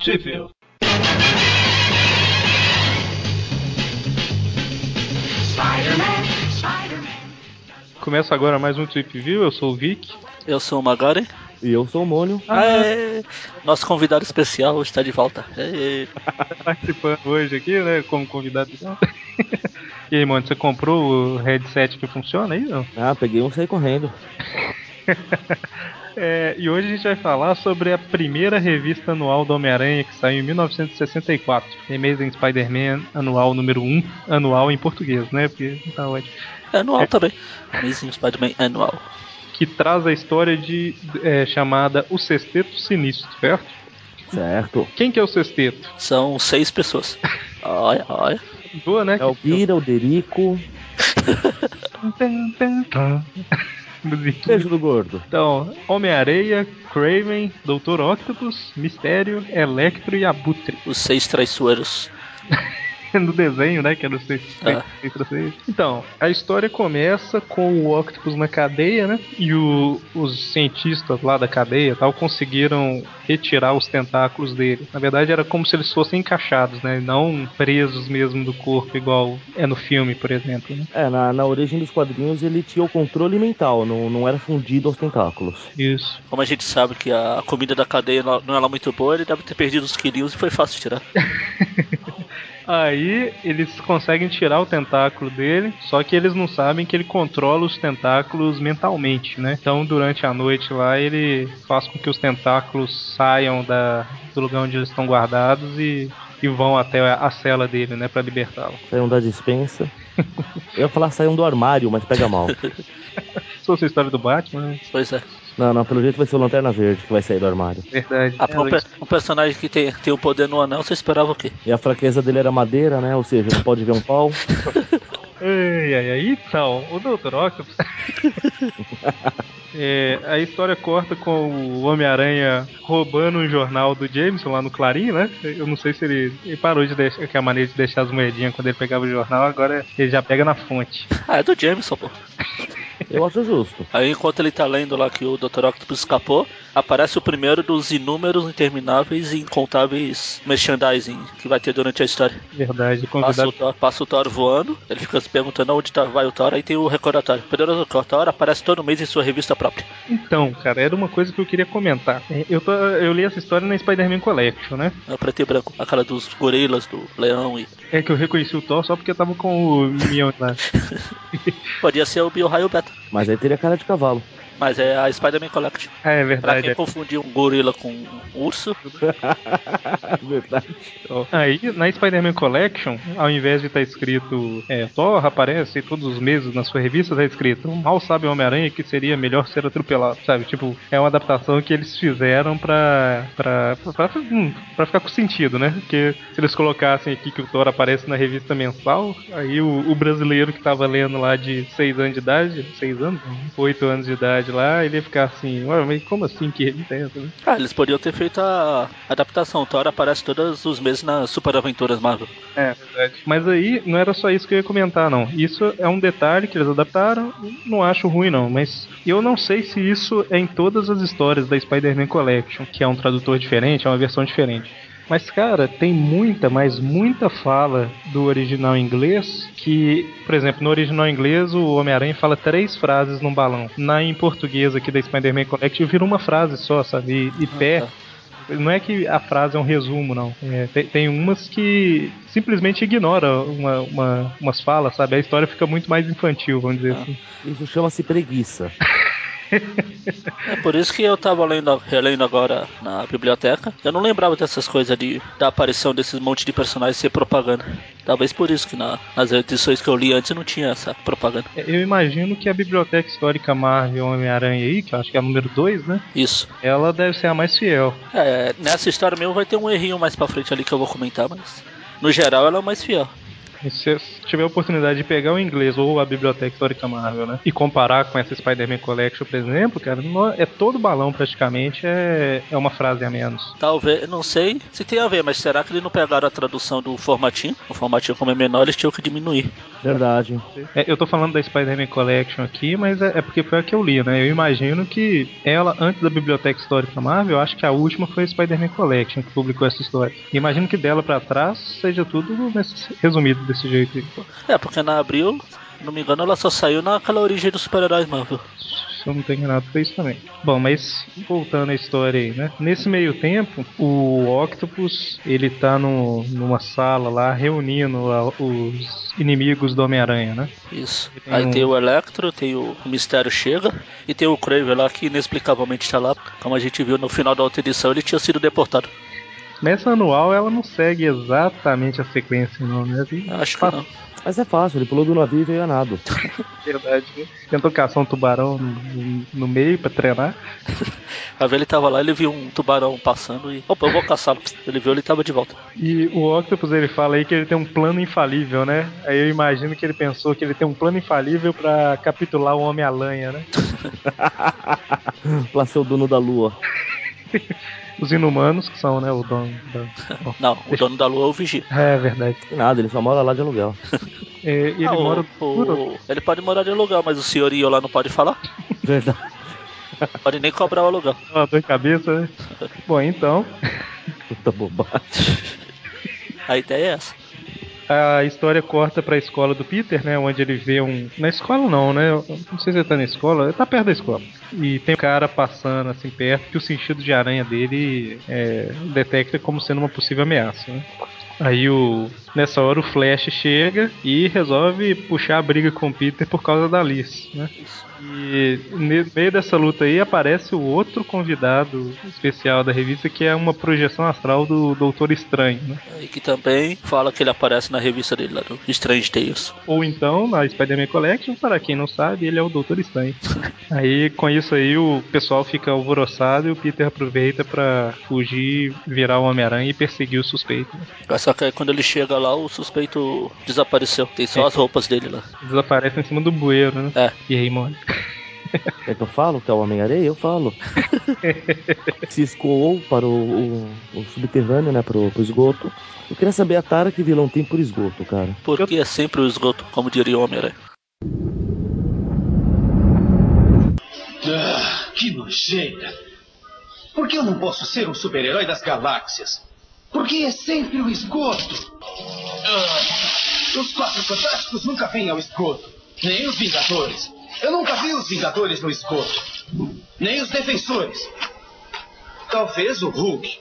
Sheffield. Começa agora mais um Trip View, eu sou o Vic. Eu sou o Magari. E eu sou o Mônio. Aê! Nosso convidado especial está de volta. Participando hoje aqui, né, como convidado. e aí, mano, você comprou o headset que funciona aí, não? Ah, peguei um e saí correndo. É, e hoje a gente vai falar sobre a primeira revista anual do Homem-Aranha que saiu em 1964. Amazing Spider-Man anual número 1, anual em português, né? Porque tá ótimo. Anual também. Amazing Spider-Man anual. Que traz a história de é, chamada O Sexteto Sinistro, certo? Certo. Quem que é o Sexteto? São seis pessoas. Olha, olha. Boa, né? É o Pira, o Derico. Beijo do gordo. Então, Homem-Areia, Craven, Doutor Octopus, Mistério, Electro e Abutre. Os seis traiçoeiros. no desenho, né? Que era o seis, Ah. Então, a história começa com o Octopus na cadeia, né? E o- os cientistas lá da cadeia tal conseguiram retirar os tentáculos dele. Na verdade, era como se eles fossem encaixados, né? Não presos mesmo do corpo, igual é no filme, por exemplo. Né? É, na, na origem dos quadrinhos ele tinha o controle mental, não, não era fundido aos tentáculos. Isso. Como a gente sabe que a comida da cadeia não não é lá muito boa, ele deve ter perdido uns quilinhos e foi fácil tirar. Aí eles conseguem tirar o tentáculo dele, só que eles não sabem que ele controla os tentáculos mentalmente, né? Então durante a noite lá ele faz com que os tentáculos saiam da, do lugar onde eles estão guardados e, e vão até a, a cela dele, né, Pra libertá-lo. Saiam da dispensa. Eu ia falar saiam do armário, mas pega mal. Fosse a história do Batman, né? Pois é. Não, não, pelo jeito vai ser o Lanterna Verde que vai sair do armário. verdade. Ah, um, pe- um personagem que tem, tem o poder no anel, você esperava o quê? E a fraqueza dele era madeira, né? Ou seja, não pode ver um pau. Ai, ai, ai. Então, o Dr. Octopus. É, a história corta com o Homem-Aranha roubando um jornal do Jameson lá no Clarim, né? Eu não sei se ele, ele parou de deixar, que é a maneira de deixar as moedinhas quando ele pegava o jornal, agora ele já pega na fonte. Ah, é do Jameson, pô. Eu acho justo. Aí enquanto ele tá lendo lá que o Dr. Octopus escapou, aparece o primeiro dos inúmeros, intermináveis e incontáveis merchandising que vai ter durante a história. Verdade, Passa o, convidado. Thor, passa o Thor voando, ele fica se perguntando onde tá, vai o Thor, aí tem o recordatório. O poderoso Thor aparece todo mês em sua revista própria. Então, cara, era uma coisa que eu queria comentar. É, Eu, tô, eu li essa história na Spider-Man Collection, né? É preto e branco, a cara dos gorilas, do leão e. É que eu reconheci o Thor só porque eu tava com o Mion lá. Podia ser o Bio Raio Beta. Mas aí teria cara de cavalo. Mas é a Spider-Man Collection. É Pra verdade. quem é. confundiu um gorila com um urso, Verdade. Aí, na Spider-Man Collection, ao invés de estar escrito é, Thor aparece todos os meses na sua revista, tá escrito Mal sabe o Homem-Aranha que seria melhor ser atropelado, sabe? Tipo, é uma adaptação que eles fizeram pra, pra, pra, hum, pra ficar com sentido, né? Porque se eles colocassem aqui que o Thor aparece na revista mensal, aí o, o brasileiro que tava lendo lá de 6 anos de idade, 6 anos? 8 anos de idade lá, ele ia ficar assim, ué, mas como assim que é essa? né? ah, eles podiam ter feito a adaptação. Thor aparece todos os meses nas Super Aventuras Marvel. É, verdade. Mas aí não era só isso que eu ia comentar, não. Isso é um detalhe que eles adaptaram, não acho ruim, não. Mas eu não sei se isso é em todas as histórias da Spider-Man Collection, que é um tradutor diferente, é uma versão diferente. Mas, cara, tem muita, mas muita fala do original inglês que, por exemplo, no original inglês o Homem-Aranha fala três frases num balão. Na em português aqui da Spider-Man Collection vira uma frase só, sabe? E, e pé. tá. Não é que a frase é um resumo, não. É, tem, tem umas que simplesmente ignora uma, uma- umas falas, sabe? A história fica muito mais infantil, vamos dizer assim. Isso chama-se preguiça. É por isso que eu tava lendo, relendo agora na biblioteca. Eu não lembrava dessas coisas de, da aparição desses monte de personagens ser propaganda. Talvez por isso que na- nas edições que eu li antes não tinha essa propaganda. É, Eu imagino que a Biblioteca Histórica Marvel Homem-Aranha aí, que eu acho que é a número 2, né? Isso. Ela deve ser a mais fiel. É, nessa história mesmo vai ter um errinho mais pra frente ali que eu vou comentar, mas no geral ela é o mais fiel. Se você tiver a oportunidade de pegar o inglês ou a biblioteca histórica Marvel, né? E comparar com essa Spider-Man Collection, por exemplo, cara, é todo balão praticamente é, é uma frase a menos. Talvez, não sei se tem a ver, mas será que eles não pegaram a tradução do formatinho? O formatinho como é menor, eles tinham que diminuir. Verdade. É, eu tô falando da Spider-Man Collection aqui, mas é, é, porque foi a que eu li, né? Eu imagino que ela, antes da Biblioteca Histórica Marvel, eu acho que a última foi a Spider-Man Collection que publicou essa história. E imagino que dela para trás seja tudo nesse, resumido desse jeito aí. É, porque na Abril, não me engano, ela só saiu naquela origem dos super-heróis Marvel se eu não tenho enganado, foi isso também. Bom, mas voltando à história aí, né? Nesse meio tempo, o Octopus, ele tá no, numa sala lá reunindo a, os inimigos do Homem-Aranha, né? Isso. Tem aí um... tem o Electro, tem o, Mistério Chega e tem o Kraven lá que inexplicavelmente está lá. Como a gente viu no final da outra edição, ele tinha sido deportado. Nessa anual ela não segue exatamente a sequência, não, né? Acho que não. Mas é fácil, ele pulou do navio e veio a nado. Verdade, né? Tentou caçar um tubarão no, no meio pra treinar. A ver ele tava lá, ele viu um tubarão passando e. Opa, eu vou caçá-lo. Ele viu, ele tava de volta. E o Octopus ele fala aí que ele tem um plano infalível, né? Aí eu imagino que ele pensou que ele tem um plano infalível para capitular o Homem-Aranha, né? pra ser o dono da lua. Os inumanos, que são, né, o dono da. Não, o dono da lua é o vigia. É verdade. Nada, ele só mora lá de aluguel. é, ele ah, mora. O, o... Ele pode morar de aluguel, mas o senhorio lá não pode falar? Verdade. Pode nem cobrar o aluguel. Uma dor de cabeça, né? Bom, então. Puta bobagem. A ideia é essa a história corta para a escola do Peter, né? Onde ele vê um. Na escola não, né? Não sei se ele tá na escola, ele tá perto da escola. E tem um cara passando assim perto que o sentido de aranha dele é, detecta como sendo uma possível ameaça, né? Aí o. Nessa hora o Flash chega e resolve puxar a briga com o Peter por causa da Alice, né? E no meio dessa luta aí aparece o outro convidado especial da revista, que é uma projeção astral do Doutor Estranho, né? E que também fala que ele aparece na revista dele lá, do Strange Tales. Ou então, na Spider-Man Collection, para quem não sabe, ele é o Doutor Estranho. aí, com isso aí, o pessoal fica alvoroçado e o Peter aproveita para fugir, virar o Homem-Aranha e perseguir o suspeito. Né? Só que aí, quando ele chega lá, o suspeito desapareceu. Tem só é. as roupas dele lá. Desaparece em cima do bueiro, né? É. E aí morre. É que eu falo que é o Homem-Areia? Eu falo. Se escoou para o, o, o subterrâneo, né? Pro, pro esgoto. Eu queria saber a tara que vilão tem por esgoto, cara. Porque é sempre o esgoto, como diria o Homem-Aranha. Ah, que nojeira! Por que eu não posso ser um super-herói das galáxias? Porque é sempre o esgoto. Ah, os quatro fantásticos nunca vêm ao esgoto. Nem os Vingadores. Eu nunca vi os Vingadores no esgoto. Nem os defensores. Talvez o Hulk.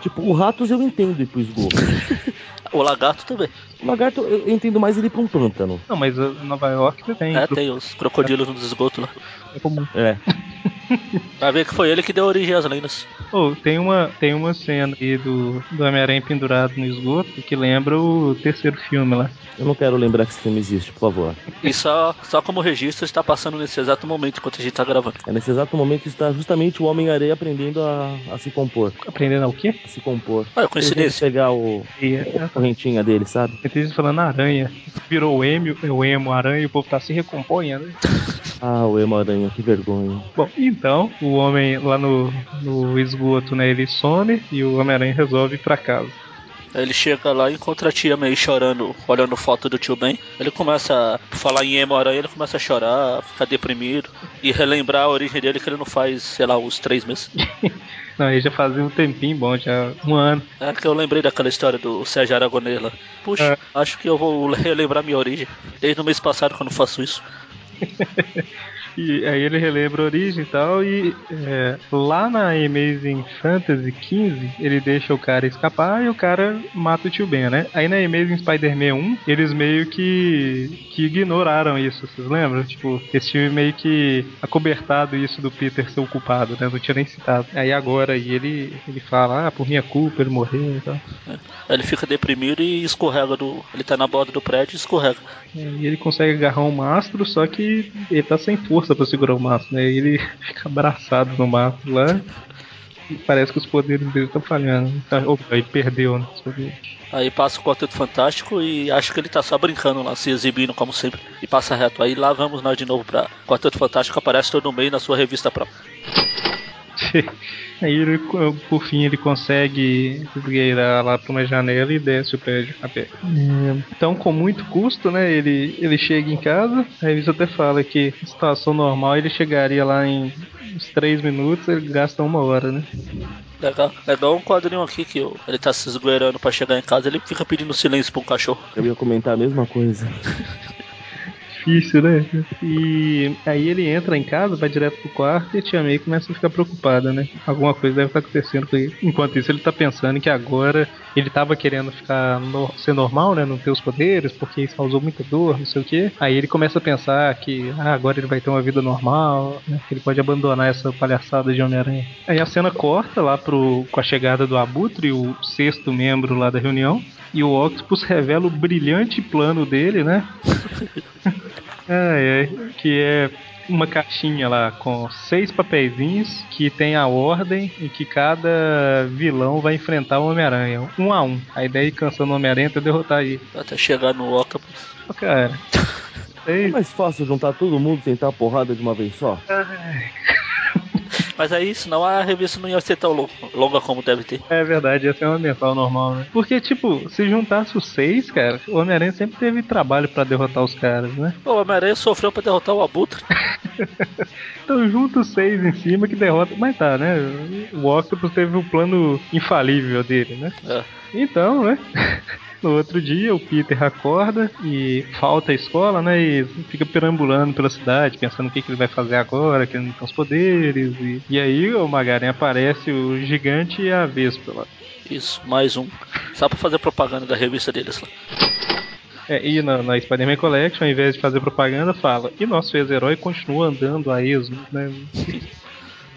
Tipo, o Ratos eu entendo ir pro esgoto. o Lagarto também. O Lagarto eu entendo mais ele pra um pântano. Não, mas Nova York tem. É, tem os crocodilos no esgoto lá. É comum. É. Vai ver que foi ele que deu origem às lendas. Oh, tem uma, tem uma cena aí do, do Homem-Aranha pendurado no esgoto que lembra o terceiro filme lá. Eu não quero lembrar que esse filme existe, por favor. E só, só como registro está passando nesse exato momento enquanto a gente está gravando. É nesse exato momento está justamente o Homem-Aranha aprendendo a, a, se compor. Aprendendo a o quê? A se compor. Ah, eu coincidência. pegar o, é. a correntinha dele, sabe? Eu falando aranha. Virou o emo, o emo aranha e o povo tá se recomponhando. Né? Ah, o emo aranha, que vergonha. Bom, então, o homem lá no, no esgoto, né, ele some e o Homem-Aranha resolve ir pra casa. Ele chega lá e encontra a tia meio chorando, olhando foto do tio Ben. Ele começa a falar em emo aranha, ele começa a chorar, ficar deprimido e relembrar a origem dele que ele não faz, sei lá, uns três meses. não, ele já fazia um tempinho bom, já um ano. É que eu lembrei daquela história do Sérgio Aragonês lá. Puxa, é. acho que eu vou relembrar minha origem. Desde o mês passado que eu não faço isso. E aí ele relembra a origem e tal, e é, lá na Amazing Fantasy 15, ele deixa o cara escapar e o cara mata o tio Ben, né? Aí na Amazing Spider-Man 1, eles meio que, que ignoraram isso, vocês lembram? Tipo, esse filme meio que acobertado isso do Peter ser o culpado, né? Não tinha nem citado. Aí agora aí ele, ele fala, ah, por minha culpa ele morreu e tal. É. Ele fica deprimido e escorrega do. Ele tá na borda do prédio e escorrega. É, e ele consegue agarrar um mastro, só que ele tá sem força força pra segurar o maço, né? E ele fica abraçado no maço lá. parece que os poderes dele estão falhando. Tá, opa, ele perdeu, né? Aí passa o Quarteto Fantástico e acho que ele tá só brincando lá, se exibindo como sempre. E passa reto. Aí lá vamos nós de novo pra Quarteto Fantástico, aparece todo meio na sua revista própria. Aí ele, por fim ele consegue esgueirar lá pra uma janela e desce o prédio a pé. É, então, com muito custo, né? Ele, ele chega em casa, a revista até fala que em situação normal ele chegaria lá em uns 3 minutos, ele gasta uma hora, né? Legal. É igual um quadrinho aqui que ele tá se esgueirando pra chegar em casa, ele fica pedindo silêncio pra um cachorro. Eu ia comentar a mesma coisa. difícil, né? E aí ele entra em casa, vai direto pro quarto e a tia May começa a ficar preocupada, né? Alguma coisa deve estar acontecendo com ele. Enquanto isso, ele tá pensando que agora ele tava querendo ficar no, ser normal, né? Não ter os poderes, porque isso causou muita dor, não sei o que. Aí ele começa a pensar que ah, agora ele vai ter uma vida normal, né? Ele pode abandonar essa palhaçada de Homem-Aranha. Aí a cena corta lá pro, com a chegada do Abutre, o sexto membro lá da reunião. E o Octopus revela o brilhante plano dele, né? é, é, que é uma caixinha lá com seis papeizinhos que tem a ordem e que cada vilão vai enfrentar o Homem-Aranha, um a um. A ideia é ir cansando o Homem-Aranha até derrotar ele. Até chegar no Octopus. Cara. É mais fácil juntar todo mundo e tentar a porrada de uma vez só. Mas aí, senão a revista não ia ser tão longa como deve ter. É verdade, ia ser uma mensal normal, né? Porque, tipo, se juntasse os seis, cara, o Homem-Aranha sempre teve trabalho para derrotar os caras, né? O Homem-Aranha sofreu pra derrotar o Abutre. então junta os seis em cima que derrota. Mas tá, né? O Octopus teve o plano infalível dele, né? É. Então, né? No outro dia, o Peter acorda e falta a escola, né? E fica perambulando pela cidade, pensando o que, que ele vai fazer agora, que ele não tem os poderes. E, e aí o Magaren aparece o gigante e a Vespa lá. Isso, mais um. Só pra fazer propaganda da revista deles lá. É, e na, na Spider-Man Collection, ao invés de fazer propaganda, fala: E nosso ex-herói continua andando a esmo, né?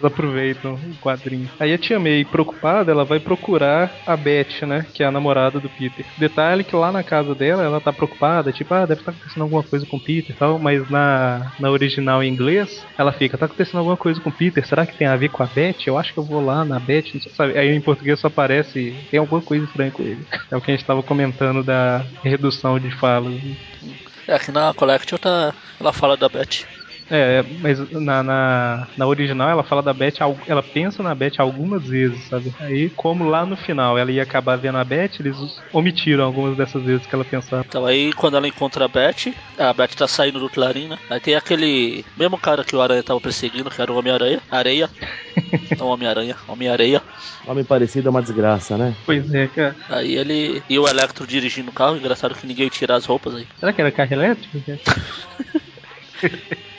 Aproveitam o quadrinho. Aí a Tia May, preocupada, ela vai procurar a Beth, né? Que é a namorada do Peter. Detalhe que lá na casa dela, ela tá preocupada, tipo, ah, deve estar tá acontecendo alguma coisa com o Peter e tal, mas na, na original em inglês, ela fica, tá acontecendo alguma coisa com o Peter, será que tem a ver com a Beth? Eu acho que eu vou lá na Beth, sabe? Aí em português só aparece, tem alguma coisa estranha com ele. É o que a gente tava comentando da redução de falas. É, aqui na Collection tá, ela fala da Beth. É, mas na, na, na, original ela fala da Beth, ela pensa na Beth algumas vezes, sabe? Aí, como lá no final ela ia acabar vendo a Beth, eles omitiram algumas dessas vezes que ela pensava. Então aí quando ela encontra a Beth, a Beth tá saindo do Clarim, né? Aí tem aquele mesmo cara que o Aranha tava perseguindo, que era o Homem-Aranha, Areia. Não Homem-Aranha, Homem-Areia. Homem parecido é uma desgraça, né? Pois é, cara. Aí ele. E o Electro dirigindo o carro, engraçado que ninguém tira as roupas aí. Será que era carro elétrico?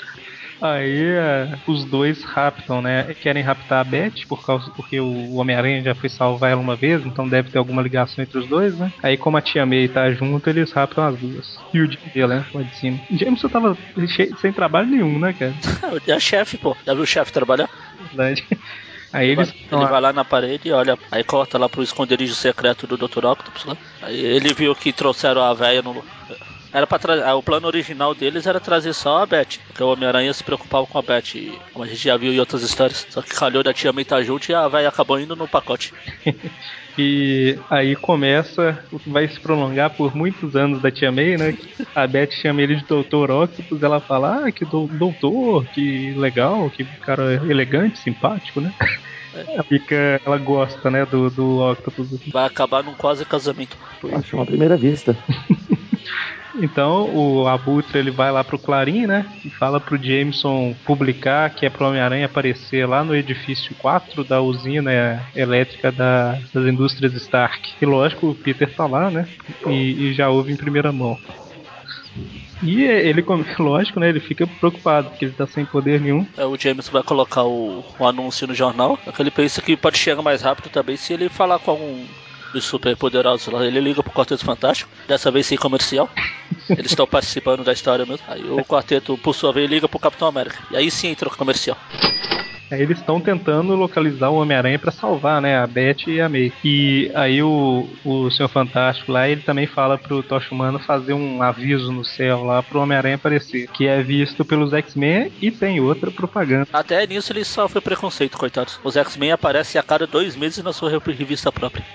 Aí é, os dois raptam, né? Querem raptar a Beth por causa, porque o Homem-Aranha já foi salvar ela uma vez, então deve ter alguma ligação entre os dois, né? Aí como a tia May tá junto, eles raptam as duas. E o Jim né? Lá de cima. Jameson tava sem trabalho nenhum, né, cara? é chefe, pô. Já viu o chefe trabalhar? Verdade. Aí ele, vai, ele vai lá na parede e olha, aí corta lá pro esconderijo secreto do Dr. Octopus lá. Aí ele viu que trouxeram a velha no, era para trazer. O plano original deles era trazer só a Beth. Porque o Homem-Aranha se preocupava com a Beth. Como a gente já viu em outras histórias. Só que calhou da tia May tá junto e a velha acabou indo no pacote. E aí começa o que vai se prolongar por muitos anos da Tia May, né? A Beth chama ele de Doutor Octopus, ela fala, ah, que do, doutor, que legal, que cara elegante, simpático, né? É. Fica, ela gosta, né, do, do Octopus. Vai acabar num quase casamento. Acho uma primeira vista. Então o Abutre ele vai lá pro Clarim, né? E fala pro Jameson publicar que é pro Homem-Aranha aparecer lá no edifício 4 da usina elétrica da, das indústrias Stark. E lógico, o Peter tá lá, né? E, e já ouve em primeira mão. E ele, lógico, né? Ele fica preocupado porque ele tá sem poder nenhum. É, o Jameson vai colocar o, o anúncio no jornal. Ele pensa que pode chegar mais rápido também se ele falar com algum dos super poderosos lá. Ele liga pro Quarteto Fantástico, dessa vez sem comercial. Eles estão participando da história mesmo. Aí o quarteto, por sua vez, liga pro Capitão América. E aí sim entra o comercial. Aí eles estão tentando localizar o Homem-Aranha para salvar, né, a Beth e a May. E aí o, o Senhor Fantástico lá, ele também fala pro Tocha Humano fazer um aviso no céu lá pro Homem-Aranha aparecer, que é visto pelos X-Men e tem outra propaganda. Até nisso ele sofre preconceito, coitados. Os X-Men aparecem a cada dois meses na sua revista própria.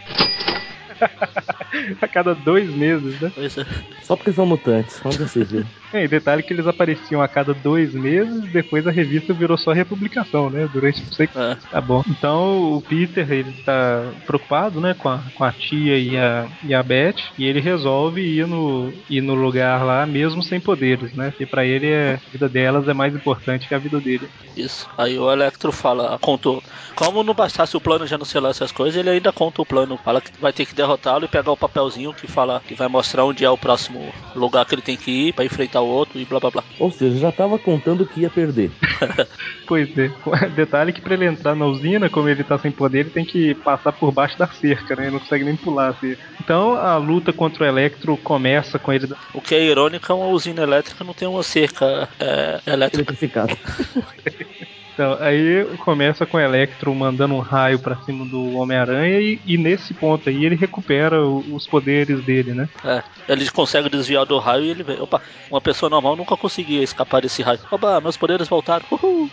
a cada dois meses, né? Pois é. Só porque são mutantes, onde você viu? É, e detalhe que eles apareciam a cada dois meses, depois a revista virou só republicação, né? Durante não sei É. Tá bom. Então o Peter, ele tá preocupado, né, com a, com a tia e a, e a Beth, e ele resolve ir no, ir no lugar lá, mesmo sem poderes, né? Porque pra ele é, a vida delas é mais importante que a vida dele. Isso. Aí o Electro fala, contou. Como não bastasse o plano já não sei lá essas coisas, ele ainda conta o plano. Fala que vai ter que derrotá-lo e pegar o papelzinho que fala que vai mostrar onde é o próximo lugar que ele tem que ir pra enfrentar o outro e blá blá blá. Ou seja, já tava contando que ia perder. Pois é. Detalhe que pra ele entrar na usina, como ele tá sem poder, ele tem que passar por baixo da cerca, né? Ele não consegue nem pular a cerca. Então a luta contra o Electro começa com ele. O que é irônico é uma usina elétrica não tem uma cerca é, elétrica. Então, aí começa com o Electro mandando um raio pra cima do Homem-Aranha e, e nesse ponto aí ele recupera o- os poderes dele, né? É, ele consegue desviar do raio e ele vê. Opa, uma pessoa normal nunca conseguia escapar desse raio. Opa, meus poderes voltaram. Uhul.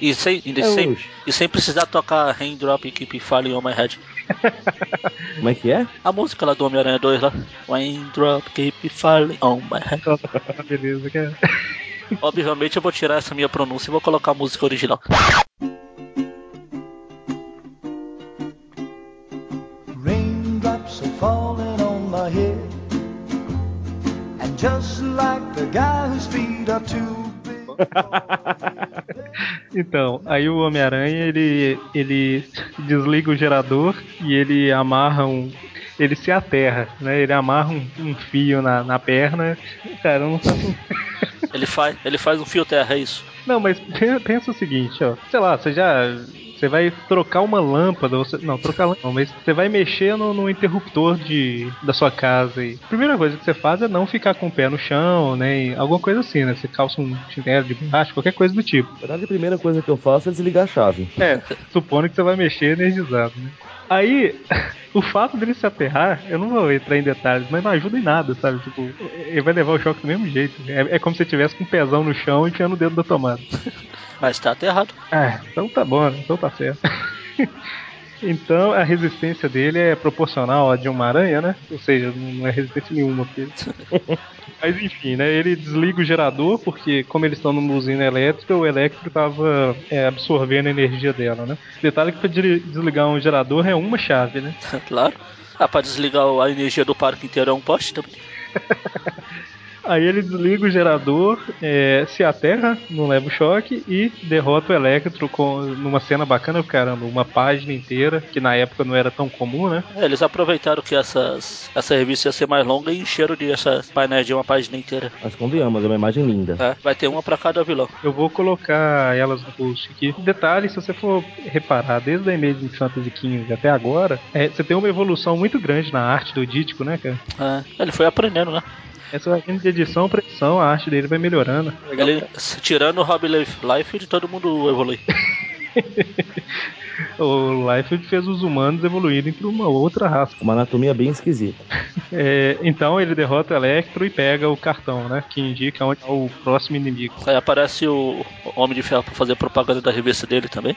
E sem, e, É sem, e sem precisar tocar Raindrop e Keep Falling on My Head. Como é que é? A música lá do Homem-Aranha 2 lá. Raindrop Keep Falling on My Head. Beleza, que é. Obviamente eu vou tirar essa minha pronúncia e vou colocar a música original. Raindrops are falling on my head. And just like the guy whose feet are too big. Então, aí o Homem-Aranha ele, ele desliga o gerador e ele amarra um. Ele se aterra, né? Ele amarra um, um fio na, na perna. Cara, eu não faço. Ele faz, ele faz um fio terra, é isso. Não, mas pe- pensa o seguinte, ó. Sei lá, você já. Você vai trocar uma lâmpada, você, não, trocar lâmpada, não, mas você vai mexer no, no interruptor de, da sua casa e a primeira coisa que você faz é não ficar com o pé no chão, né? e Alguma coisa assim, né? Você calça um chinelo de baixo, qualquer coisa do tipo. Na verdade, a primeira coisa que eu faço é desligar a chave. É, supondo que você vai mexer energizado, né? Aí, o fato dele se aterrar, eu não vou entrar em detalhes, mas não ajuda em nada, sabe? Tipo, ele vai levar o choque do mesmo jeito. É, é como se tivesse com um pezão no chão e enfiando o dedo da tomada. Mas tá aterrado. Ah, então tá bom, né? então tá certo. então a resistência dele é proporcional à de uma aranha, né? Ou seja, não é resistência nenhuma. Porque... Mas enfim, né? Ele desliga o gerador, porque como eles estão numa usina elétrica, o elétrico tava é, absorvendo a energia dela, né? Detalhe que de- desligar um gerador é uma chave, né? claro. Ah, pra desligar a energia do parque inteiro é um poste também. Aí ele desliga o gerador, é, se aterra, não leva o choque e derrota o Electro com, numa cena bacana, caramba, uma página inteira, que na época não era tão comum, né? É, eles aproveitaram que essas, essa revista ia ser mais longa e encheram de essas painéis de uma página inteira. Mas convenhamos, é uma imagem linda. É, vai ter uma pra cada vilão. Eu vou colocar elas no post aqui. Detalhe, se você for reparar, desde a Amazing Fantasy XV até agora, é, você tem uma evolução muito grande na arte do Dítico, né, cara? É, ele foi aprendendo, né? Essa vai indo de edição pra edição, a arte dele vai melhorando. Ele, tirando o Rob Life- todo mundo evolui. O Liefeld fez os humanos evoluírem pra uma outra raça. Uma anatomia bem esquisita. É, então ele derrota o Electro e pega o cartão, né? Que indica onde é o próximo inimigo. Aí aparece o Homem de Ferro pra fazer propaganda da revista dele também.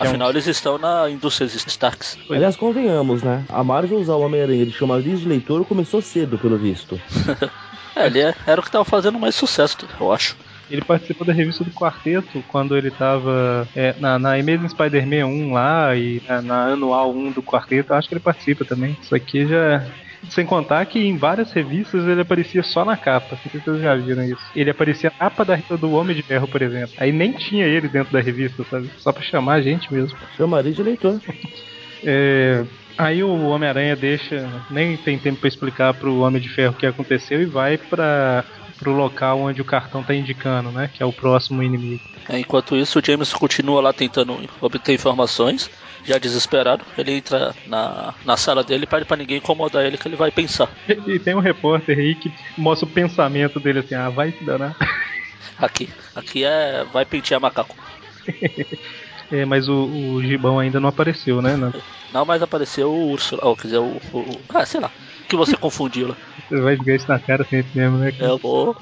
É um- Afinal, eles estão na indústria Starks. Aliás, convenhamos, né? A Marvel usar o Homem-Aranha de chamar de leitor começou cedo, pelo visto. É, ele é- era o que tava fazendo mais sucesso, eu acho. Ele participou da revista do Quarteto quando ele tava é, na, na Amazing Spider-Man 1 lá e na, na anual 1 do Quarteto. Acho que ele participa também. Isso aqui já. Sem contar que em várias revistas ele aparecia só na capa. Não sei se vocês já viram isso. Ele aparecia na capa da do Homem de Ferro, por exemplo. Aí nem tinha ele dentro da revista, sabe? Só pra chamar a gente mesmo. Chamaria de leitor. É, aí o Homem-Aranha deixa, nem tem tempo pra explicar pro Homem de Ferro o que aconteceu e vai para pro local onde o cartão tá indicando, né? Que é o próximo inimigo. É, Enquanto isso, o James continua lá tentando obter informações, já desesperado. Ele entra na, na sala dele e pede pra ninguém incomodar ele que ele vai pensar. E, tem um repórter aí que mostra o pensamento dele assim, ah, vai se danar. Aqui, aqui é vai pentear macaco. É, mas o, o Gibão ainda não apareceu, né? Não. Não, mas apareceu o urso, ou quer dizer, o, o- Ah, sei lá. Que você confundiu lá. Você vai jogar isso na cara sempre mesmo, né? É, eu vou.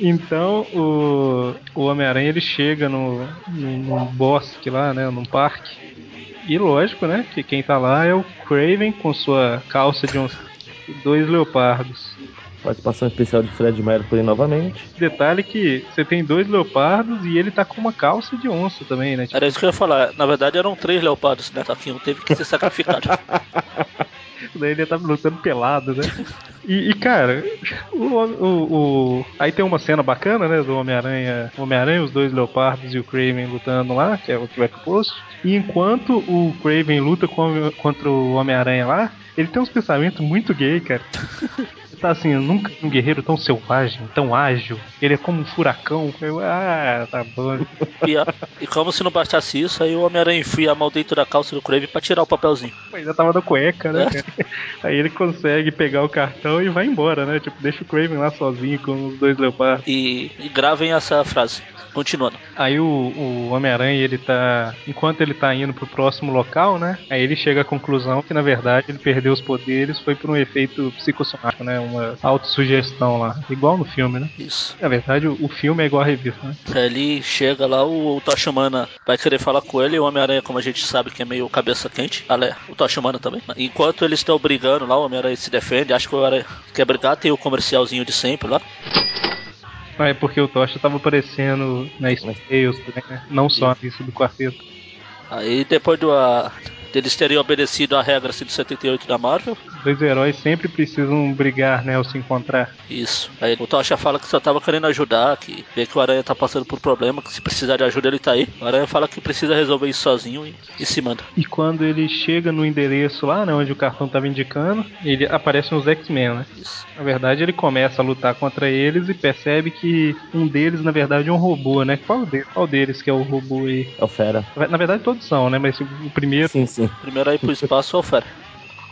Então o, o Homem-Aranha ele chega no, no, num bosque lá, né? Num parque. E lógico, né? Que quem tá lá é o Craven com sua calça de uns dois leopardos. Participação especial de Fred Mercury novamente. Detalhe que você tem dois leopardos e ele tá com uma calça de onça também, né? Tipo, Era isso que eu ia falar. Na verdade eram três leopardos, né? Um teve que ser sacrificado. daí ele tá lutando pelado, né? E, e, cara, o, o, o- aí tem uma cena bacana, né? Do Homem-Aranha, Homem-Aranha, os dois leopardos e o Craven lutando lá, que é o que vai pro posto. E enquanto o Craven luta com- contra o Homem-Aranha lá, ele tem uns pensamentos muito gay, cara. Tá assim, nunca vi um guerreiro tão selvagem, tão ágil. Ele é como um furacão. Eu, ah, tá bom. E, a- e como se não bastasse isso, aí o Homem-Aranha enfia a mão dentro da calça do Crave pra tirar o papelzinho. Mas já tava na cueca, né? cara? Aí ele consegue pegar o cartão e vai embora, né? Tipo, deixa o Craven lá sozinho com os dois leopardos. E, e gravem essa frase. Continuando. Aí o, o Homem-Aranha, ele tá. Enquanto ele tá indo pro próximo local, né? Aí ele chega à conclusão que, na verdade, ele perdeu os poderes foi por um efeito psicossomático, né? Uma autossugestão lá. Igual no filme, né? Isso. Na verdade, o, filme é igual a revista, né? Aí Ele chega lá, o, o Tocha Humana vai querer falar com ele, e o Homem-Aranha, como a gente sabe, que é meio cabeça quente. Ale, o Tocha Humana também. Enquanto eles estão brigando lá, o Homem-Aranha se defende, acho que o Homem-Aranha quer brigar, tem o comercialzinho de sempre lá. Ah, é porque o Tocha tava aparecendo na Tales também, né? Não só isso do quarteto. Aí depois do, a, deles terem obedecido a regra 178 da Marvel, Dois heróis sempre precisam brigar, né? Ao se encontrar. isso. Aí o Tocha fala que só tava querendo ajudar, que vê que o Aranha tá passando por problema, que se precisar de ajuda ele tá aí. O Aranha fala que precisa resolver isso sozinho e, e se manda. E quando ele chega no endereço lá, né, onde o cartão tava indicando, ele aparecem os X-Men, né? Isso. Na verdade, ele começa a lutar contra eles e percebe que um deles, na verdade, é um robô, né? Qual, de, qual deles que é o robô aí? É o Fera. Na verdade, todos são, né? Mas o primeiro Sim, sim. Primeiro aí pro espaço é o Fera.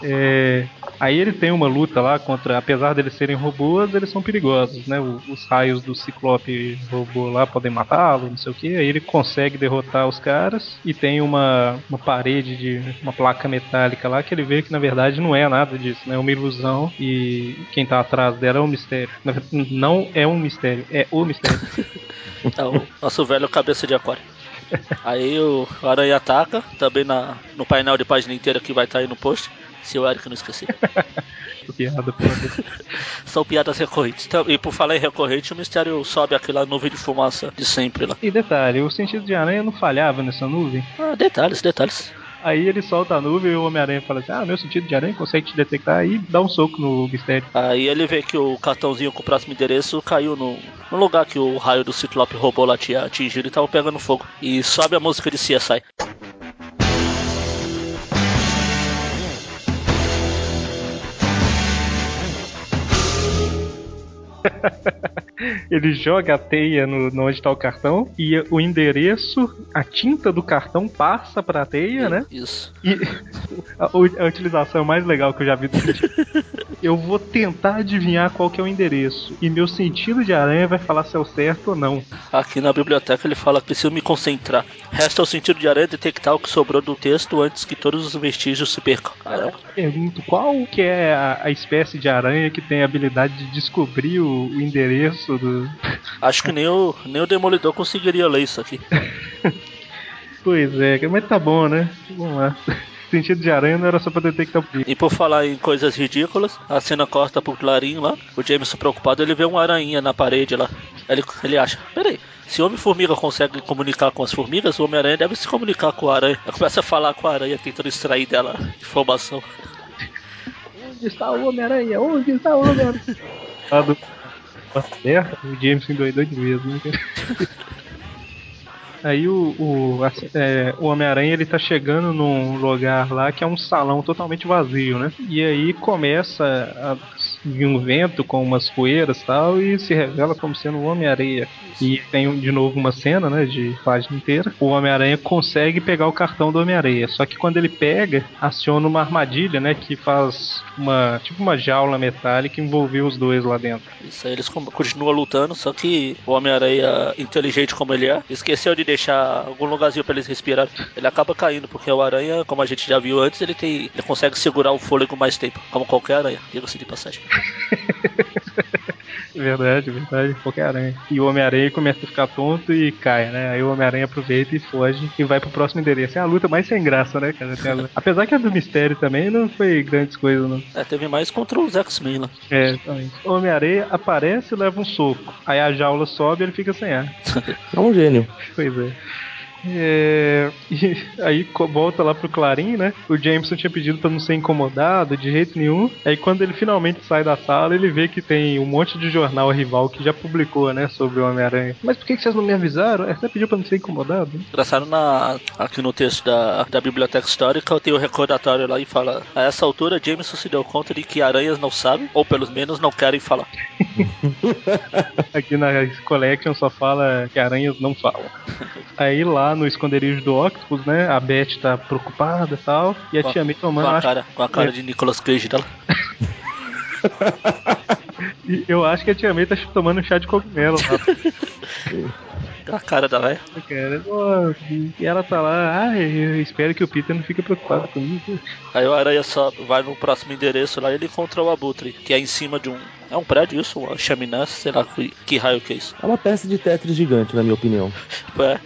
é. Aí ele tem uma luta lá contra. Apesar deles serem robôs, eles são perigosos, né? O- Os raios do Ciclope robô lá podem matá-lo, não sei o que. Aí ele consegue derrotar os caras e tem uma, uma parede de. uma placa metálica lá que ele vê que na verdade não é nada disso, né? É uma ilusão e quem tá atrás dela é um mistério. Não é um mistério, é o mistério. É o nosso velho cabeça de aquário. Aí o Aranha ataca, também na, no painel de página inteira que vai estar aí no post. Se o Eric não esquecer. Piada, pelo amor. São piadas recorrentes. Então, E por falar em recorrente, o mistério sobe aquela nuvem de fumaça de sempre lá. E detalhe, o sentido de aranha não falhava nessa nuvem. Ah, detalhes, detalhes. Aí ele solta a nuvem e o Homem-Aranha fala assim: Ah, meu sentido de aranha consegue te detectar e dá um soco no mistério. Aí ele vê que o cartãozinho com o próximo endereço caiu no, no lugar que o raio do Ciclope roubou lá tinha atingido e tava pegando fogo. E sobe a música de CSI. Ele joga a teia no, no onde tá o cartão e o endereço, a tinta do cartão passa pra teia, né? Isso. E a, a utilização mais legal que eu já vi do. Eu vou tentar adivinhar qual que é o endereço. E meu sentido de aranha vai falar se é o certo ou não. Aqui na biblioteca ele fala que preciso me concentrar. Resta o sentido de aranha detectar o que sobrou do texto antes que todos os vestígios se percam. Caramba. Pergunto qual que é a, a espécie de aranha que tem a habilidade de descobrir o, o endereço do. Acho que nem o, nem o Demolidor conseguiria ler isso aqui. Pois é, mas tá bom, né? Vamos lá. Sentido de aranha não era só pra detectar o perigo. E por falar em coisas ridículas, a cena corta pro clarinho lá. O Jameson preocupado, ele vê uma aranha na parede lá. Ele, ele acha, peraí, se o Homem-Formiga consegue comunicar com as formigas, o Homem-Aranha deve se comunicar com a aranha. Aí começa a falar com a aranha, tentando extrair dela informação. Onde está o Homem-Aranha? Onde está o Homem-Aranha? Do. Terra, o James endoidou de vez, né? Aí o, o, é, o Homem-Aranha ele tá chegando num lugar lá que é um salão totalmente vazio, né? E aí começa a vir um vento com umas poeiras e tal e se revela como sendo o Homem-Areia. E tem de novo uma cena, né, de página inteira. O Homem-Aranha consegue pegar o cartão do Homem-Areia, só que quando ele pega, aciona uma armadilha, né, que faz uma tipo uma jaula metálica envolver os dois lá dentro. Isso aí eles continuam lutando, só que o Homem-Aranha, inteligente como ele é, esqueceu de deixar algum lugarzinho pra eles respirar. Ele acaba caindo, porque o aranha, como a gente já viu antes, ele tem. ele consegue segurar o fôlego mais tempo, como qualquer aranha, diga-se de passagem. Verdade, verdade. Qualquer aranha. E o Homem-Aranha começa a ficar tonto e cai, né? Aí o Homem-Aranha aproveita e foge e vai pro próximo endereço. É a luta mais sem graça, né, cara? Apesar que a do mistério também não foi grandes coisas, não. É, teve mais contra os X-Men lá. É, exatamente. O Homem-Aranha aparece e leva um soco. Aí a jaula sobe e ele fica sem ar. É um gênio. Pois é. É, e aí volta lá pro Clarim, né? O Jameson tinha pedido pra não ser incomodado de jeito nenhum. Aí quando ele finalmente sai da sala, ele vê que tem um monte de jornal rival que já publicou, né, sobre o Homem-Aranha. Mas por que vocês não me avisaram? É, Você pediu pra não ser incomodado? Engraçado na, aqui no texto da, da Biblioteca Histórica tem o recordatório lá e fala: A essa altura, Jameson se deu conta de que aranhas não sabem, ou pelo menos não querem falar. Aqui na Collection só fala que aranhas não falam. Aí lá no esconderijo do Octopus, né, a Beth tá preocupada e tal. E a Com a- Tia May Com tomando a acho- cara, com a cara É. de Nicolas Cage dela. e Eu acho que a Tia May tá tomando um chá de cogumelo lá. A cara da velha. E ela tá lá, ai, eu espero que o Peter não fique preocupado comigo. Aí o Aranha só vai no próximo endereço lá e ele encontra o Abutre, que é em cima de um. É um prédio isso? Uma chaminé, sei lá que, que raio que é isso. É uma peça de Tetris gigante, na minha opinião. É.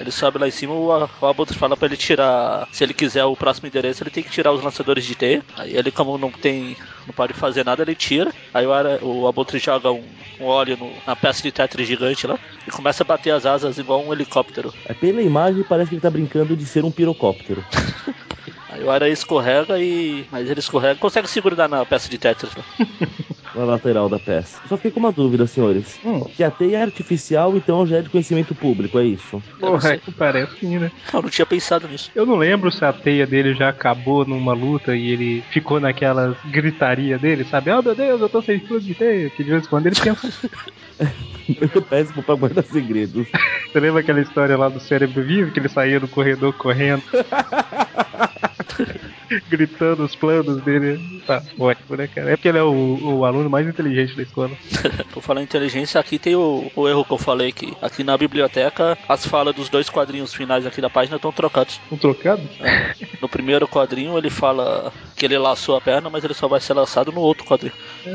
Ele sobe lá em cima, o, Abutre fala pra ele tirar. Se ele quiser o próximo endereço, ele tem que tirar os lançadores de teia. Aí ele, como não tem. não pode fazer nada, ele tira. Aí o, Ara, o Abutre joga um, um óleo no- na peça de Tetris gigante lá e começa a bater as asas igual um helicóptero. É, pela imagem, parece que ele tá brincando de ser um pirocóptero. Aí o Aranha escorrega e. Mas ele escorrega consegue segurar na peça de Tetris lá. Na lateral da peça. Só fiquei com uma dúvida, senhores. Hum. Que a teia é artificial, então já é de conhecimento público, é isso? Eu não Porra, sei. é que parece sim, né? Eu não tinha pensado nisso. Eu não lembro se a teia dele já acabou numa luta e ele ficou naquela gritaria dele, sabe? Oh meu Deus, eu tô sem tudo de teia. Que de vez em quando ele pensa. Eu péssimo pra guardar segredos. Você lembra aquela história lá do cérebro vivo que ele saía do corredor correndo? Gritando os planos dele. Tá ótimo, né, cara? É porque ele é o, o aluno mais inteligente da escola. Por falar em inteligência, aqui tem o, o erro que eu falei que aqui na biblioteca as falas dos dois quadrinhos finais aqui da página estão trocados. Um trocado? No primeiro quadrinho ele fala que ele laçou a perna, mas ele só vai ser lançado no outro quadrinho. É.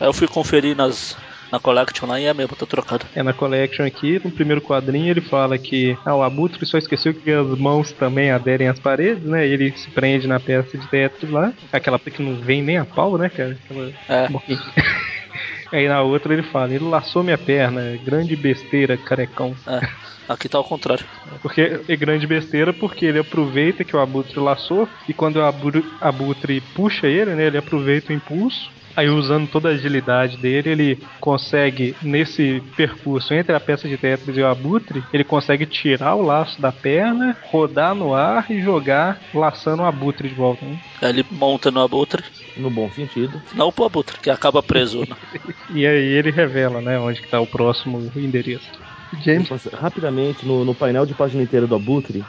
Aí eu fui conferir nas na collection lá e é mesmo, tá trocado. É na collection aqui, no primeiro quadrinho, ele fala que ah, o Abutre só esqueceu que as mãos também aderem às paredes, né? E ele se prende na peça de Tetris lá. Aquela que não vem nem a pau, né, cara? Aquela... É. Aí na outra ele fala, ele laçou minha perna, grande besteira, carecão. É. Aqui tá ao contrário. Porque é grande besteira porque ele aproveita que o Abutre laçou e quando o Abu- Abutre puxa ele, né, ele aproveita o impulso. Aí usando toda a agilidade dele, ele consegue, nesse percurso entre a peça de Tetris e o Abutre, ele consegue tirar o laço da perna, rodar no ar e jogar laçando o Abutre de volta. Né? Aí ele monta no abutre, No bom sentido. não pro abutre, que acaba preso. né? E aí ele revela, né, onde que tá o próximo endereço. James Nossa, Rapidamente, no, no painel de página inteira do Abutre,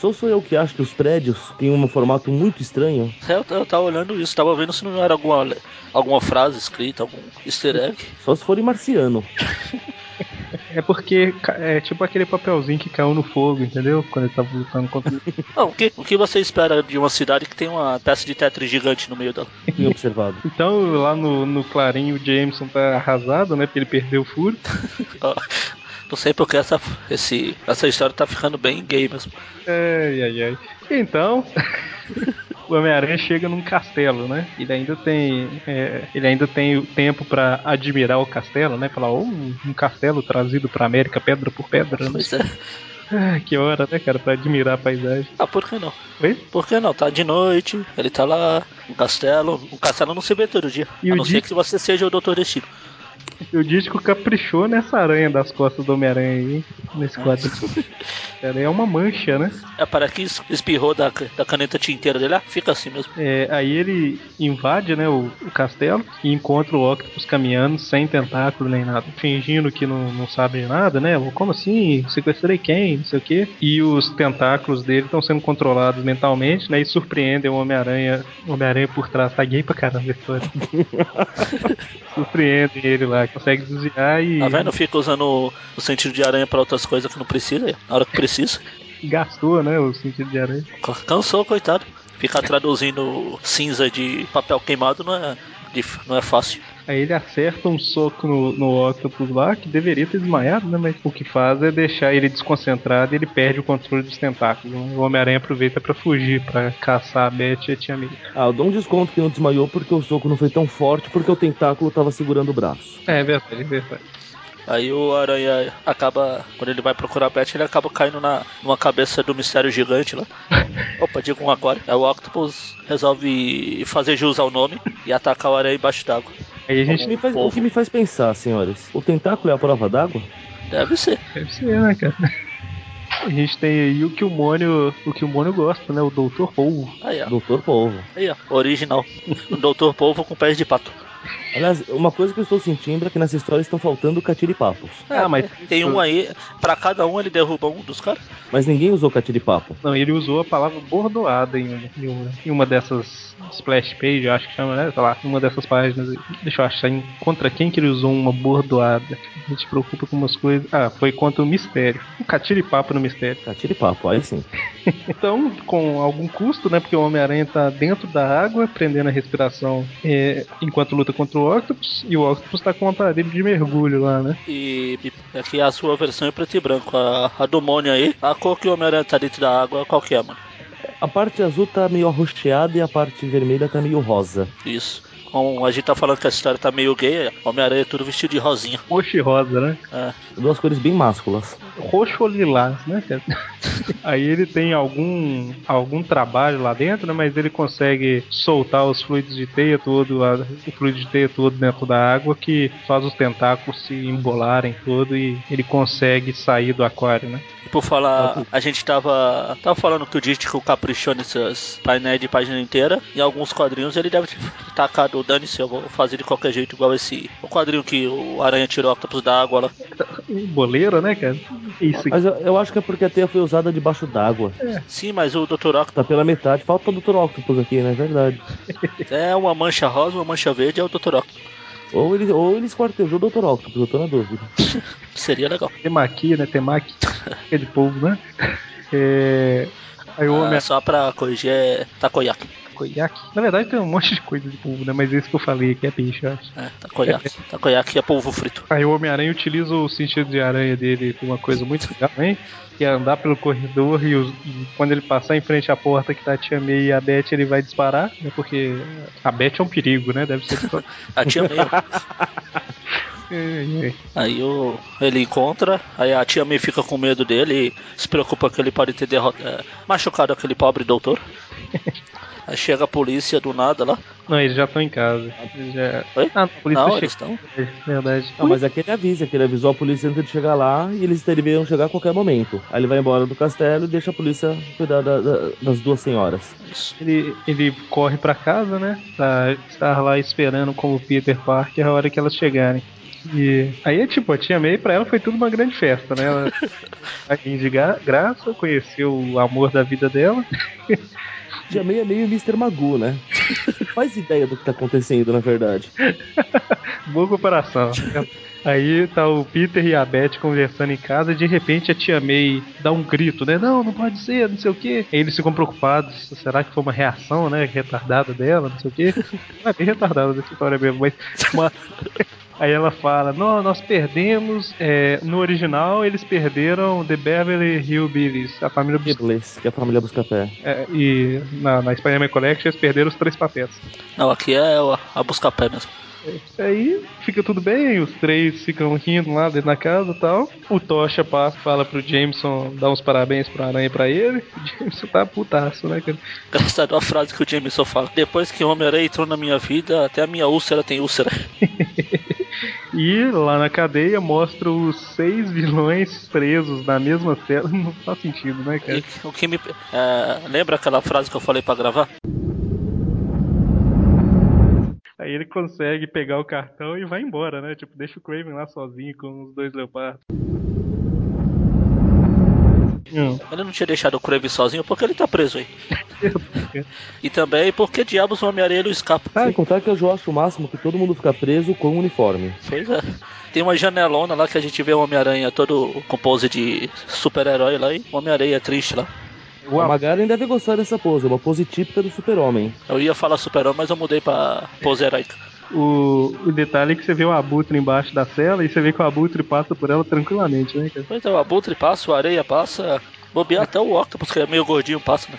só sou eu que acho que os prédios têm um formato muito estranho. Eu, eu tava olhando isso, tava vendo se não era alguma, alguma frase escrita, algum easter egg. Só se for em marciano. é porque é tipo aquele papelzinho que caiu no fogo, entendeu? Quando ele tava lutando contra Não, o que, o que você espera de uma cidade que tem uma peça de Tetris gigante no meio dela? Tinha observado. Então, lá no, no Clarim, o Jameson tá arrasado, né? Porque ele perdeu o furo. Não sei porque essa, esse, essa história tá ficando bem gay mesmo. Ai, ai, ai. Então, o Homem-Aranha chega num castelo, né? Ele ainda tem, é, ele ainda tem o tempo pra admirar o castelo, né? Falar, oh, um castelo trazido pra América pedra por pedra. Né? Pois é. Ah, que hora, né, cara, pra admirar a paisagem. Ah, por que não? Oi? Por que não? Tá de noite, ele tá lá, um castelo. Um castelo não se vê todo dia. E a não dia ser que você seja o Doutor Destino. E o Dítico caprichou nessa aranha das costas do Homem-Aranha aí, nesse quadro. Cara, é uma mancha, né? É, parece que es- espirrou da, da caneta tinteira dele. Ah, fica assim mesmo. É, aí ele invade né, o, o castelo e encontra o Octopus caminhando sem tentáculo nem nada, fingindo que não, não sabe de nada, né? Como assim? Sequestrei quem? Não sei o quê. E os tentáculos dele estão sendo controlados mentalmente, né? E surpreendem o Homem-Aranha. O Homem-Aranha por trás. Tá gay pra caramba história. surpreendem ele lá, Aí consegue desviar e Tá vendo? Fica usando o, sentido de aranha pra outras coisas que não precisa, na hora que precisa. gastou, né, o sentido de aranha. Cansou, coitado. Ficar traduzindo cinza de papel queimado não é, não é fácil. Aí ele acerta um soco no, no Octopus lá, que deveria ter desmaiado, né? Mas o que faz é deixar ele desconcentrado e ele perde o controle dos tentáculos. né? O Homem-Aranha aproveita pra fugir, pra caçar a Beth e a Tia May. Ah, eu dou um desconto que não desmaiou porque o soco não foi tão forte porque o tentáculo tava segurando o braço. É, é verdade, é verdade. Aí o aranha acaba, quando ele vai procurar a Beth, ele acaba caindo na, numa cabeça do mistério gigante lá. Opa, digo um aquário. Aí o Octopus resolve fazer jus ao nome e atacar o aranha embaixo d'água. Aí a O que, gente me faz, o que me faz pensar, senhores, o tentáculo é a prova d'água? Deve ser. Deve ser, né, cara? A gente tem aí o que o Mônio, o que o Mônio gosta, né? O Doutor Polvo. Aí, ó. Doutor Polvo. Aí, ó. Original. Doutor polvo com pés de pato. Aliás, uma coisa que eu estou sentindo é que nessa história estão faltando catiripapos. Ah, mas Tem um aí, pra cada um ele derruba um dos caras. Mas ninguém usou catiripapo. Não, ele usou a palavra bordoada em uma, em uma, em uma dessas splash page, eu acho que chama, né? Sei lá, uma dessas páginas. Deixa eu achar em, contra quem que ele usou uma bordoada. A gente se preocupa com umas coisas. Ah, foi contra o mistério. Um catiripapo no mistério. Catiripapo, aí sim. Então, com algum custo, né? Porque o Homem-Aranha tá dentro da água, prendendo a respiração é, enquanto luta contra o Octopus. E o Octopus tá com um aparelho de mergulho lá, né? E, e aqui a sua versão é preto e branco. A, a do Mônio aí, a cor que o Homem-Aranha tá dentro da água, qual que é, mano? A parte azul tá meio arroxeada e a parte vermelha tá meio rosa. Isso. Como a gente tá falando que a história tá meio gay, Homem-Aranha é tudo vestido de rosinha. Roxo e rosa, né? É. Duas cores bem másculas. roxo ou lilás, né, cara? Aí ele tem algum algum trabalho lá dentro, né? Mas ele consegue soltar os fluidos de teia todo, a- o fluido de teia todo dentro da água que faz os tentáculos se embolarem todo e ele consegue sair do aquário, né? E por falar, a gente tava, tava falando que o Dístico caprichou nesses painéis de página inteira. Em alguns quadrinhos ele deve ter tacado, dane-se, eu vou fazer de qualquer jeito, igual esse. O quadrinho que o Aranha tirou o octopus da água lá. Boleiro, né, cara? Isso Mas eu, eu acho que é porque a teia foi usada debaixo d'água. Sim, mas o Dr. Octopus Tá pela metade. Falta o Dr. Octopus aqui, não é verdade? é uma mancha rosa, uma mancha verde, é o Dr. Octopus. Ou ele, ou ele esquartejou o Dr. Octopus, eu tô na dúvida. Seria legal. temaki, né? Temaki, é de povo, né? É... Aí o homem Ah, só pra corrigir é takoyaki. Takoyaki. Na verdade tem um monte de coisa de polvo, né? Mas esse que eu falei aqui é peixe, eu acho. É, takoyaki. Takoyaki é polvo frito. Aí o Homem-Aranha utiliza o sentido de aranha dele pra uma coisa muito legal, hein? Que é andar pelo corredor e, os- e quando ele passar em frente à porta que tá a Tia May e a Beth, ele vai disparar, né? Porque a Beth é um perigo, né? Deve ser. A tia May. Ai, ai. Aí o, ele encontra, aí a tia May fica com medo dele e se preocupa que ele pode ter derro- é, machucado aquele pobre doutor. Aí chega a polícia do nada lá. Não, eles já estão em casa. Eles já... Oi? Ah, a polícia Não, chega. eles estão. É verdade. Não, mas é que ele avisa, que ele avisou a polícia antes de chegar lá e eles deveriam chegar a qualquer momento. Aí ele vai embora do castelo e deixa a polícia cuidar da- da- das duas senhoras. Isso. Ele, ele corre pra casa, né? Pra estar lá esperando como Peter Parker a hora que elas chegarem. E aí, tipo, a tia May pra ela foi tudo uma grande festa, né? Ela vai de gra- graça, conheceu o amor da vida dela. Já meio é meio Mr. Magoo, né? Faz ideia do que tá acontecendo, na verdade. Boa comparação. Aí tá o Peter e a Beth conversando em casa e de repente a tia May dá um grito, né? Não, não pode ser, não sei o quê. Aí eles ficam preocupados. Será que foi uma reação, né? Retardada dela, não sei o quê. É bem retardada dessa história mesmo, mas. uma- Aí ela fala, não, nós perdemos. é, no original eles perderam The Beverly Hillbillies, a família Hibbles, que é a família Buscapé. é, E na, na Spider-Man Collection eles perderam os três papéis. Não, aqui é a, a busca pé mesmo. Aí fica tudo bem, os três ficam rindo lá dentro da casa e tal. O Tocha passa, fala pro Jameson dar uns parabéns pro Aranha pra ele. O Jameson tá putaço, né, cara? Engraçado a frase que o Jameson fala. Depois que o Homem-Aranha entrou na minha vida, até a minha úlcera tem úlcera. E lá na cadeia mostra os seis vilões presos na mesma cela. Não faz sentido, né, cara? E o que me. é, lembra aquela frase que eu falei pra gravar? Aí ele consegue pegar o cartão e vai embora, né? Tipo, deixa o Craven lá sozinho com os dois leopardos. Hum. Ele não tinha deixado o Kraven sozinho porque ele tá preso aí. e também porque diabos o Homem-Aranha não escapa. Sem contar que eu já acho o máximo que todo mundo fica preso com o uniforme. Pois é. Tem uma janelona lá que a gente vê o Homem-Aranha todo com pose de super-herói lá e o Homem-Aranha triste lá. O Magaren deve gostar dessa pose, é uma pose típica do super-homem. Eu ia falar super-homem, mas eu mudei pra pose heróica. O, o detalhe é que você vê o abutre embaixo da cela e você vê que o abutre passa por ela tranquilamente, né, cara? Pois é, o Abutre passa, o Areia passa, bobear até o Octopus, que é meio gordinho, passa, né?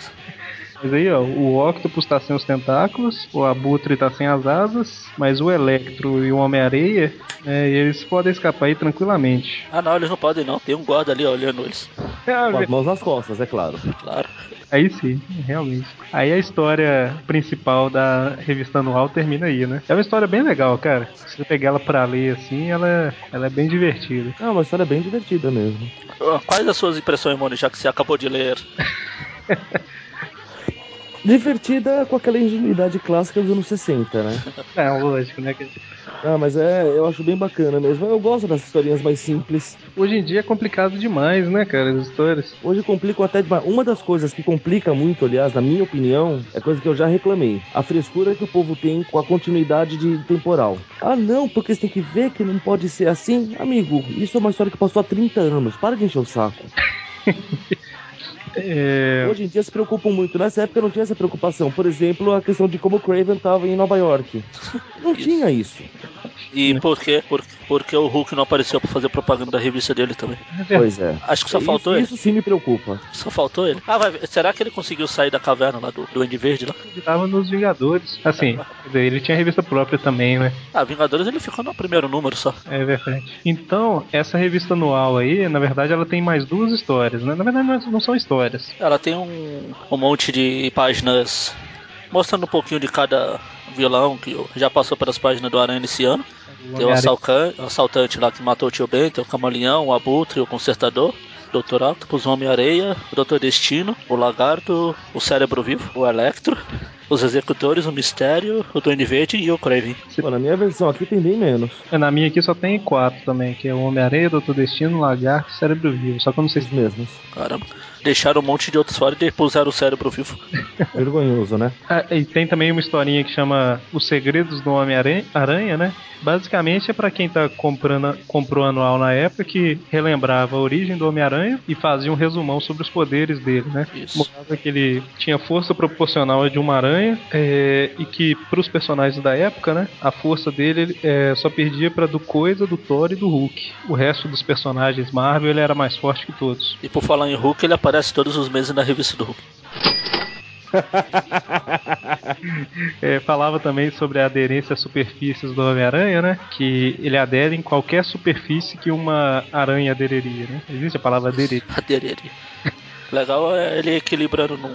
Mas aí, ó, o Octopus tá sem os tentáculos, o Abutre tá sem as asas, mas o Electro e o Homem-Areia, é, eles podem escapar aí tranquilamente. Ah não, eles não podem não, tem um guarda ali ó, olhando eles. Com as mãos nas costas, é claro. Claro. Aí sim, realmente. Aí a história principal da revista anual termina aí, né? É uma história bem legal, cara. Se você pegar ela pra ler assim, ela, ela é bem divertida. É uma história bem divertida mesmo. Quais as suas impressões, Moni, já que você acabou de ler? Divertida com aquela ingenuidade clássica dos anos 60, né? É, lógico, né? Ah, mas é, eu acho bem bacana mesmo. Eu gosto das historinhas mais simples. Hoje em dia é complicado demais, né, cara, as histórias. Hoje complicam até demais. Uma das coisas que complica muito, aliás, na minha opinião, é coisa que eu já reclamei. A frescura que o povo tem com a continuidade de temporal. Ah, não, porque você tem que ver que não pode ser assim. Amigo, isso é uma história que passou há 30 anos. Para de encher o saco. É, Hoje em dia se preocupam muito. Nessa época não tinha essa preocupação. Por exemplo, a questão de como o Craven estava em Nova York. Não tinha isso. E por quê? Por, porque o Hulk não apareceu pra fazer propaganda da revista dele também. Pois é. Acho que só isso, faltou ele. Isso sim me preocupa. Só faltou ele. Ah, vai ver. Será que ele conseguiu sair da caverna lá do, do Andy Verde lá? ele tava nos Vingadores. Assim, quer dizer, ele tinha revista própria também, né? Ah, Vingadores ele ficou no primeiro número só. É verdade. Então, essa revista anual aí, na verdade, ela tem mais duas histórias, né? Na verdade, não- não são histórias. Ela tem um, um monte de páginas mostrando um pouquinho de cada vilão que já passou pelas páginas do Aranha esse ano. O Tem o o assaltante lá que matou o tio Ben, tem o Camaleão, o Abutre, o Consertador, o Dr. Octopus, o Homem-Areia, o Dr. Destino, o Lagarto, o Cérebro Vivo, o Electro, os Executores, o Mistério, o Duende Verde e o Kraven. Pô, na minha versão aqui tem bem menos. É, Na minha aqui só tem quatro também, que é o Homem-Areia, Doutor Destino, Lagarto e Cérebro Vivo. Só que eu não sei Os se mesmos. Caramba. Deixaram um monte de outros fora e depuseram o Cérebro Vivo. Vergonhoso, né? Ah, e tem também uma historinha que chama Os Segredos do Homem-Aranha, Aranha, né? Basicamente é pra quem tá comprando, comprou anual na época que relembrava a origem do Homem-Aranha e fazia um resumão sobre os poderes dele, né? Isso. Mostrava que ele tinha força proporcional a de uma aranha é, e que pros personagens da época, né? A força dele ele, é, só perdia pra do Coisa, do Thor e do Hulk. O resto dos personagens Marvel ele era mais forte que todos. E por falar em Hulk, ele aparece todos os meses na revista do Hulk. É, falava também sobre a aderência às superfícies do Homem-Aranha, né? Que ele adere em qualquer superfície que uma aranha aderiria, né? Existe a palavra aderir. Adereria. Legal é ele equilibrando no,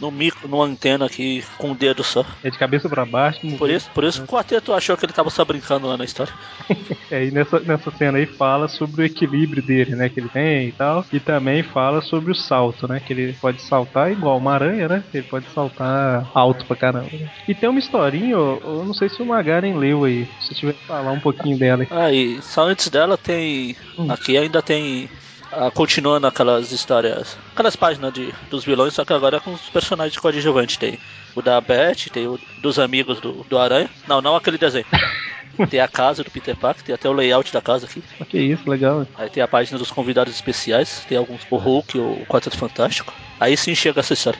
no micro, numa antena aqui com o dedo só. É de cabeça pra baixo. Por isso, por isso que o quarteto achou que ele tava só brincando lá na história. É, e nessa, nessa cena aí fala sobre o equilíbrio dele, né? Que ele tem e tal. E também fala sobre o salto, né? Que ele pode saltar igual uma aranha, né? Ele pode saltar alto pra caramba. né? E tem uma historinha, eu, não sei se o Magaren leu aí. Se tiver que falar um pouquinho dela aí. Ah, e só antes dela tem. Aqui ainda tem. Ah, continuando aquelas histórias. Aquelas páginas de, dos vilões, só que agora é com os personagens coadjuvantes. Tem o da Beth, tem o dos amigos do, do Aranha. Não, não aquele desenho. Tem a casa do Peter Parker, tem até o layout da casa aqui. Que isso, legal. Aí tem a página dos convidados especiais, tem alguns, o Hulk, o Quarteto Fantástico. Aí sim chega essa história.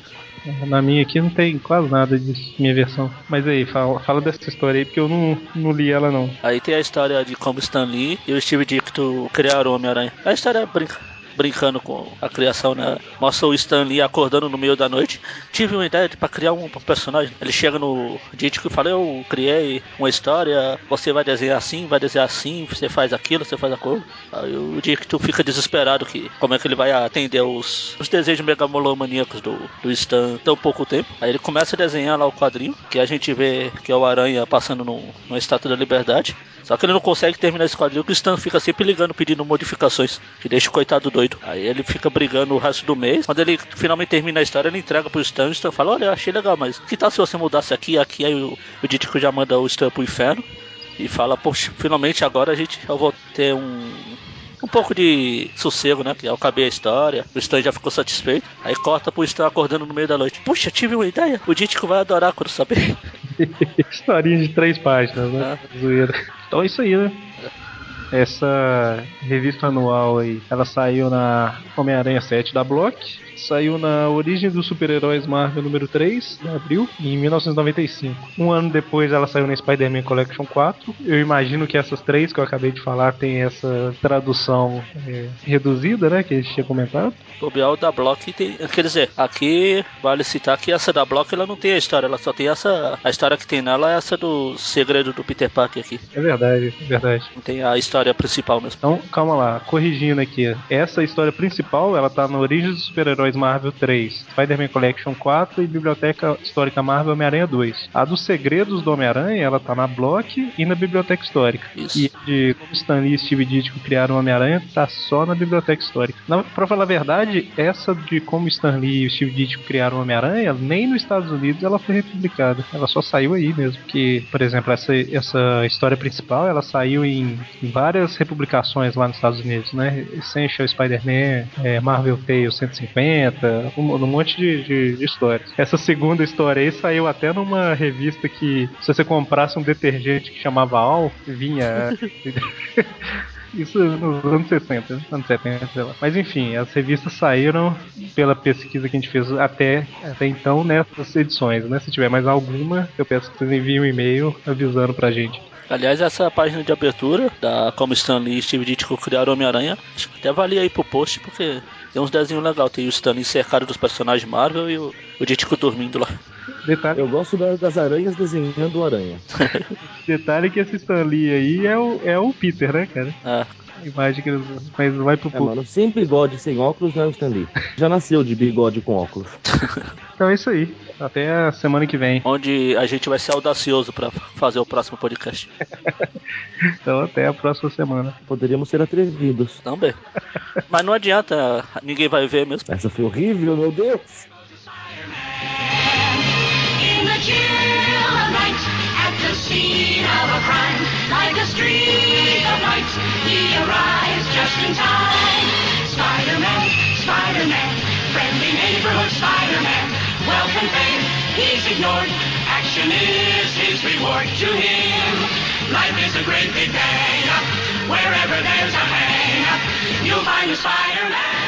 Na minha aqui não tem quase nada disso, minha versão. Mas aí, fala, fala dessa história aí, porque eu não, não li ela não. Aí tem a história de como Stan Lee e o Steve Ditko criaram o Homem-Aranha. A história brinca, brincando com a criação, né? Mostra o Stan Lee acordando no meio da noite. Tive uma ideia para criar um personagem. Ele chega no Ditko e fala: Eu criei uma história, você vai desenhar assim, vai desenhar assim, você faz aquilo, você faz aquilo. Aí o Ditko fica desesperado que como é que ele vai atender os, os desejos megalomaníacos do, do Stan tão pouco tempo. Aí ele começa a desenhar lá o quadrinho, que a gente vê que é o Aranha passando no, numa estátua da liberdade. Só que ele não consegue terminar esse quadrinho, porque o Stan fica sempre ligando, pedindo modificações, que deixa o coitado doido. Aí ele fica brigando o resto do mês. Quando ele finalmente termina a história, ele entrega pro Stan. O Stan fala: Olha, eu achei legal, mas que tal se você mudasse aqui e aqui? Aí o, o Ditko já manda o Stan pro inferno. E fala: Poxa, finalmente agora a gente, eu vou ter um, um pouco de sossego, né? Que eu acabei a história, o Stan já ficou satisfeito. Aí corta pro Stan acordando no meio da noite. Puxa, tive uma ideia. O Dítico vai adorar quando saber. Historinha de três páginas, né? Zoeira. Então é isso aí, né? Essa revista anual aí, ela saiu na Homem-Aranha 7 da Block, saiu na Origem dos Super-Heróis Marvel número 3, em abril, em 1995. Um ano depois ela saiu na Spider-Man Collection 4. Eu imagino que essas três que eu acabei de falar tem essa tradução é, reduzida, né, que a gente tinha comentado. O Biel da Block tem. Quer dizer, aqui vale citar que essa da Block ela não tem a história, ela só tem essa. A história que tem nela é essa do segredo do Peter Parker aqui. É verdade, é verdade. Não tem a história principal mesmo. Então, calma lá, corrigindo aqui. Essa história principal, ela tá na Origem dos Super-Heróis Marvel 3, Spider-Man Collection 4 e Biblioteca Histórica Marvel Homem-Aranha 2. A dos Segredos do Homem-Aranha, ela tá na Block e na Biblioteca Histórica. Isso. E de como Stan Lee e Steve Ditko criaram o Homem-Aranha, tá só na Biblioteca Histórica. Na, pra falar a verdade, essa de como Stan Lee e Steve Ditko criaram o Homem-Aranha, nem nos Estados Unidos ela foi republicada. Ela só saiu aí mesmo. Que, por exemplo, essa, essa história principal, ela saiu em, em várias republicações lá nos Estados Unidos, né? Essential Spider-Man, é, Marvel Tales 150, um, um monte de, de, de histórias. Essa segunda história aí saiu até numa revista que, se você comprasse um detergente que chamava Al, vinha. Isso nos anos 60, anos 70, sei lá. Mas enfim, as revistas saíram pela pesquisa que a gente fez até, até então nessas edições, né? Se tiver mais alguma, eu peço que vocês enviem um e-mail avisando pra gente. Aliás, essa página de abertura da Como Stan Lee e Steve Ditko criaram Homem-Aranha, acho que até valia aí pro post, porque tem uns desenhos legais. Tem o Stan Lee cercado dos personagens Marvel e o, o Ditko dormindo lá. Detalhe, Eu gosto da- das aranhas desenhando aranha. detalhe que esse Stan Lee aí é o, é o Peter, né, cara? Ah, A imagem que eles. Mas vai pro É, público. mano, sem bigode, sem óculos, não é o Stan Lee. Já nasceu de bigode com óculos. Então é isso aí. Até a semana que vem. onde a gente vai ser audacioso pra fazer o próximo podcast. Então até a próxima semana. Poderíamos ser atrevidos. Também. Mas não adianta, ninguém vai ver mesmo. Essa foi horrível, meu Deus! In the chill of night, scene of a crime, like a streak of light, he arrives just in time. Spider-Man, Spider-Man, friendly neighborhood Spider-Man. And fame, he's ignored. Action is his reward to him. Life is a great big bang. Wherever there's a hang, you'll find a Spider-Man.